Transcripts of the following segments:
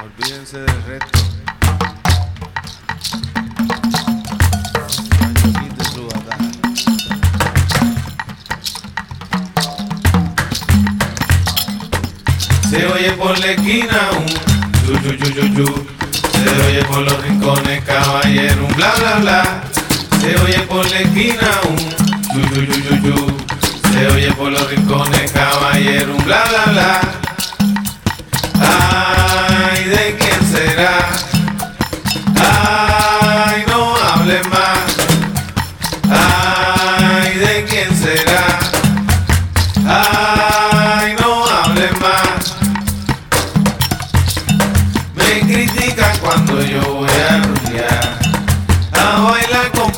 Olvídense del resto. Se oye por la esquina un chu chu chu chu. Se oye por los rincones caballero un bla bla bla. Se oye por la esquina un chu chu chu chu chu. Se oye por los rincones caballero un bla bla bla.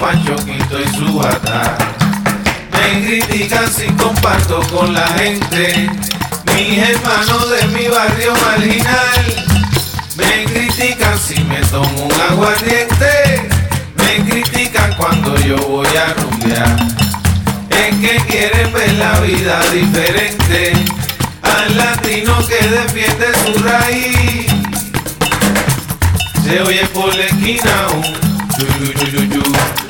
Bailar con Pancho Quinto y su bata. Me critican si comparto con la gente, mis hermanos de mi barrio marginal. Me critican si me tomo un aguardiente, me critican cuando yo voy a rumbear. Es que quieren ver la vida diferente al latino que defiende su raíz. Se oye por la esquina un chu.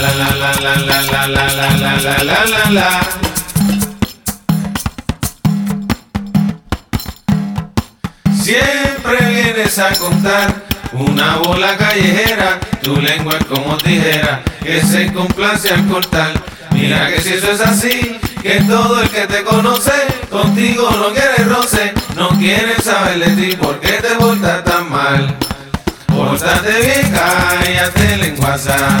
la la la la la la la la la la la Siempre vienes a contar una bola callejera, tu lengua es como tijera que se complace al cortar. Mira que si eso es así, que todo el que te conoce contigo no quiere roce, no quiere saber de ti por qué te portas tan mal. Pórtate bien, cállate lenguaza.